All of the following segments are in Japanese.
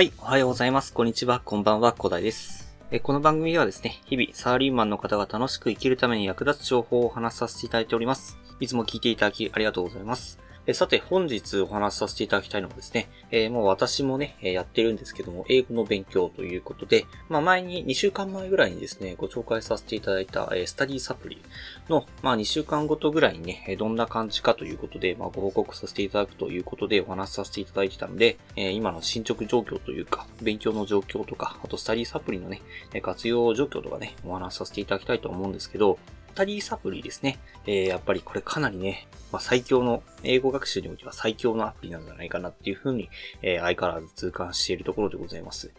はい、おはようございます。こんにちは、こんばんは、古代です。えこの番組ではですね、日々サラリーマンの方が楽しく生きるために役立つ情報を話させていただいております。いつも聞いていただきありがとうございます。えさて、本日お話しさせていただきたいのはですね、えーもう私もね、やってるんですけども、英語の勉強ということで、まあ前に2週間前ぐらいにですね、ご紹介させていただいた、えスタディサプリの、まあ2週間ごとぐらいにね、どんな感じかということで、まあご報告させていただくということでお話しさせていただいてたので、え今の進捗状況というか、勉強の状況とか、あとスタディサプリのね、活用状況とかね、お話しさせていただきたいと思うんですけど、タディサプリですね。えーやっぱりこれかなりね、まあ、最強の、英語学習においては最強のアプリなんじゃないかなっていうふうに、えー相変わらず痛感しているところでございます。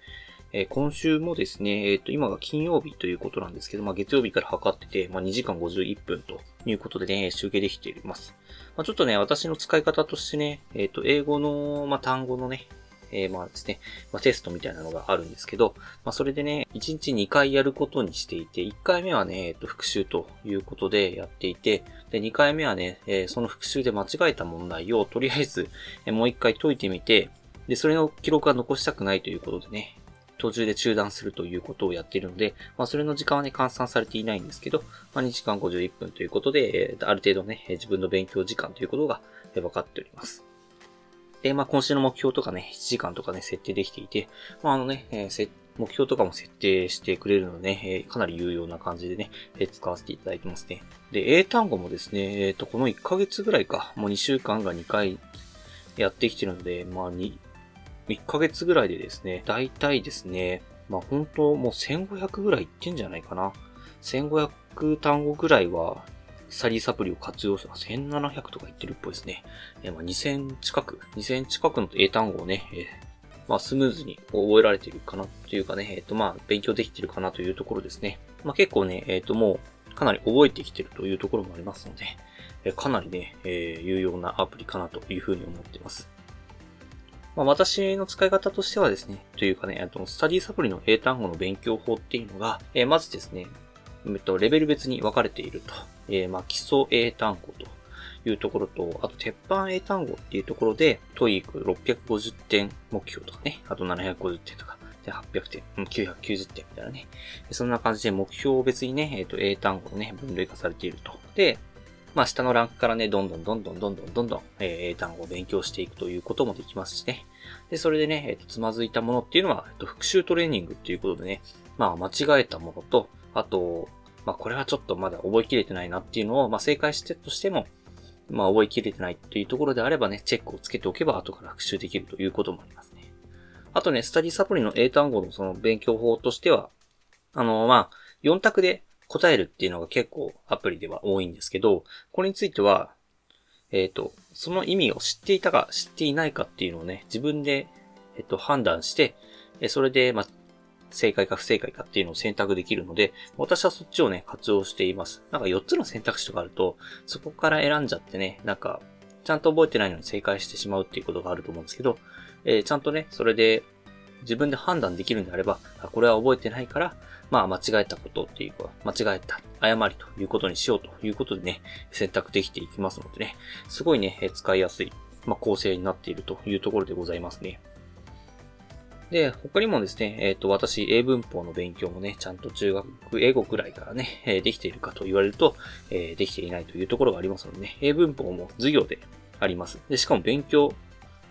えー今週もですね、えっ、と、今が金曜日ということなんですけど、まあ、月曜日から測ってて、まあ、2時間51分ということでね、集計できています。まあ、ちょっとね、私の使い方としてね、えっ、と、英語の、まあ、単語のね、えーまあですね、まあ、テストみたいなのがあるんですけど、まあ、それでね、1日2回やることにしていて、1回目はね、えっと、復習ということでやっていて、で、2回目はね、えーその復習で間違えた問題をとりあえず、えもう1回解いてみて、で、それの記録は残したくないということでね、途中で中断するということをやっているので、まあ、それの時間はね、換算されていないんですけど、まあ、2時間51分ということで、ある程度ね、自分の勉強時間ということが分かっております。で、まあ、今週の目標とかね、7時間とかね、設定できていて、まあ、あのね、えー目標とかも設定してくれるのでね、えーかなり有用な感じでね、えー使わせていただいてますね。で、英単語もですね、えっ、と、この1ヶ月ぐらいか、もう2週間が2回やってきてるので、まあ、2、1ヶ月ぐらいでですね、だいたいですね、まあ、本当もう1500ぐらいいってんじゃないかな。1500単語ぐらいは、スタディサプリを活用した1700とか言ってるっぽいですね。えーまあ、2000近く、2000近くの英単語をね、えーまあ、スムーズに覚えられているかなというかね、えっ、と、まあ、勉強できてるかなというところですね。まあ、結構ね、えっ、と、もう、かなり覚えてきてるというところもありますので、えかなりね、えー有用なアプリかなというふうに思っています。まあ、私の使い方としてはですね、というかね、あと、スタディサプリの英単語の勉強法っていうのが、えーまずですね、えっと、レベル別に分かれていると。えーまあ、基礎英単語というところと、あと、鉄板英単語っていうところで、 TOEIC 650点目標とかね、あと750点とか、で、800点、うん990点みたいなね。そんな感じで目標別にね、えっ、と、英単語のね、分類化されていると。で、まあ、下のランクからね、どんどんどんどんどんどんどんどん、え英単語を勉強していくということもできますしね。で、それでね、えっ、と、つまずいたものっていうのは、えっと、復習トレーニングっていうことでね、まあ、間違えたものと、あと、まあ、これはちょっとまだ覚えきれてないなっていうのを、まあ、正解してとしても、まあ、覚えきれてないというところであればね、チェックをつけておけば後から復習できるということもありますね。あとね、スタディサプリの英単語のその勉強法としては、あの、まあ、4択で答えるっていうのが結構アプリでは多いんですけど、これについては、えっ、と、その意味を知っていたか知っていないかっていうのをね、自分で、えっ、と、判断して、それで、まあ、正解か不正解かっていうのを選択できるので、私はそっちをね、活用しています。なんか4つの選択肢とかあると、そこから選んじゃってね、なんか、ちゃんと覚えてないのに正解してしまうっていうことがあると思うんですけど、えーちゃんとね、それで自分で判断できるんであれば、これは覚えてないから、まあ間違えたことっていうか、間違えた、誤りということにしようということでね、選択できていきますのでね、すごいね、使いやすい、まあ構成になっているというところでございますね。で、他にもですね、えっ、と、私、英文法の勉強もね、ちゃんと中学英語くらいからね、えーできているかと言われると、えーできていないというところがありますのでね、英文法も授業であります。で、しかも勉強、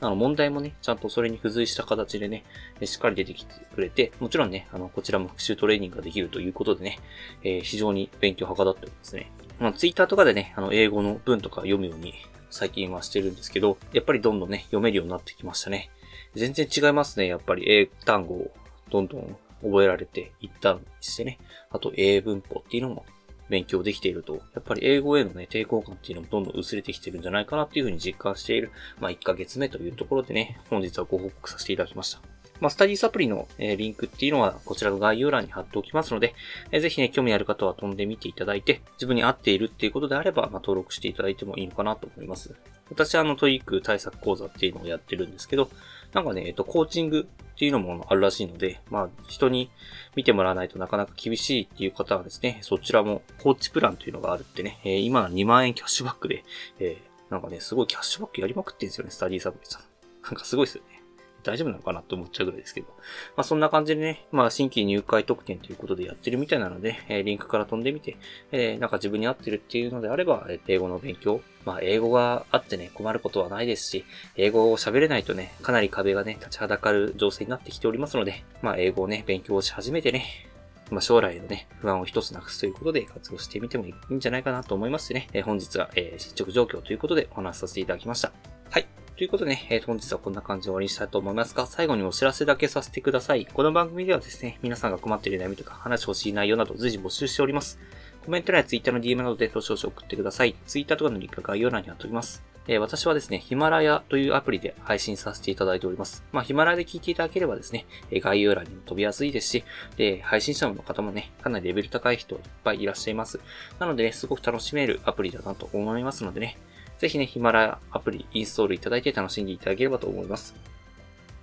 あの、問題もね、ちゃんとそれに付随した形でね、しっかり出てきてくれて、もちろんね、あの、こちらも復習トレーニングができるということでね、えー非常に勉強はかどっておりますね。まあ、ツイッターとかでね、あの、英語の文とか読むように最近はしてるんですけど、やっぱりどんどんね、読めるようになってきましたね。全然違いますね。やっぱり英単語をどんどん覚えられていったりしてね。あと英文法っていうのも勉強できていると、やっぱり英語へのね、抵抗感っていうのもどんどん薄れてきてるんじゃないかなっていうふうに実感している、まあ1ヶ月目というところでね、本日はご報告させていただきました。まあ、スタディサプリの、えリンクっていうのはこちらの概要欄に貼っておきますので、えーぜひね、興味ある方は飛んでみていただいて、自分に合っているっていうことであれば、まあ、登録していただいてもいいのかなと思います。私はあの、 TOEIC 対策講座っていうのをやってるんですけど、なんかね、えっと、コーチングっていうのもあるらしいので、まあ、人に見てもらわないとなかなか厳しいっていう方はですね、そちらもコーチプランというのがあるってね、えー今2万円キャッシュバックで、えーなんかね、すごいキャッシュバックやりまくってんですよね、スタディサプリさん。なんかすごいですよね。大丈夫なのかなと思っちゃうぐらいですけど。まあそんな感じでね、まあ新規入会特典ということでやってるみたいなので、えー、リンクから飛んでみて、えー、なんか自分に合ってるっていうのであれば、英語の勉強、まあ英語があってね、困ることはないですし、英語を喋れないとね、かなり壁がね、立ちはだかる情勢になってきておりますので、まあ英語をね、勉強し始めてね、まあ、将来のね、不安を一つなくすということで活用してみてもいいんじゃないかなと思いますしね、えー、本日は、えー、進捗状況ということでお話しさせていただきました。はい。ということでね、えー、本日はこんな感じで終わりにしたいと思いますが、最後にお知らせだけさせてください。この番組ではですね、皆さんが困っている悩みとか話してほしい内容など随時募集しております。コメント欄や Twitter の DM などで投資を送ってください。Twitter とかのリンクが概要欄に貼っております。えー、私はですね、ヒマラヤというアプリで配信させていただいております。まあ、ヒマラヤで聞いていただければですね、え概要欄にも飛びやすいですし、で、配信者の方もね、かなりレベル高い人いっぱいいらっしゃいます。なのでね、すごく楽しめるアプリだなと思いますのでね、ぜひね、ヒマラヤアプリインストールいただいて楽しんでいただければと思います。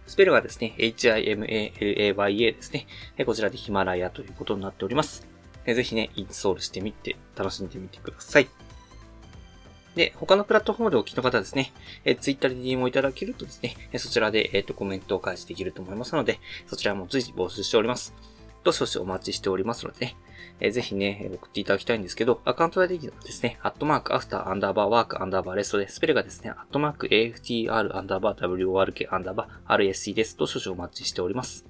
スペルがですね、HIMALAYA ですね。こちらでヒマラヤということになっております。ぜひね、インストールしてみて、楽しんでみてください。で、他のプラットフォームでお聞きの方ですね、えー、Twitter で DM をいただけるとですね、えそちらで、えっ、と、コメントを開示できると思いますので、そちらも随時募集しております。どしどしお待ちしておりますのでね、えー、ぜひね、送っていただきたいんですけど、アカウントができるのはですね、アットマーク、アフター、アンダーバー、ワーク、アンダーバー、レストで、スペルがですね、アットマーク、AFTR、アンダーバー、WORK、アンダーバー、RSC です。どしどしお待ちしております。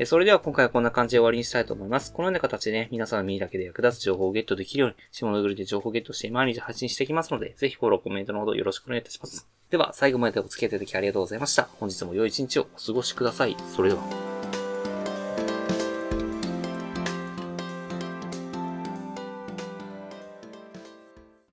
えそれでは今回はこんな感じで終わりにしたいと思います。このような形でね、皆さんの耳だけで役立つ情報をゲットできるように、下のグルで情報をゲットして毎日発信していきますので、ぜひフォロー、コメントのほどよろしくお願いいたします。では、最後までお付き合いいただきありがとうございました。本日も良い一日をお過ごしください。それでは。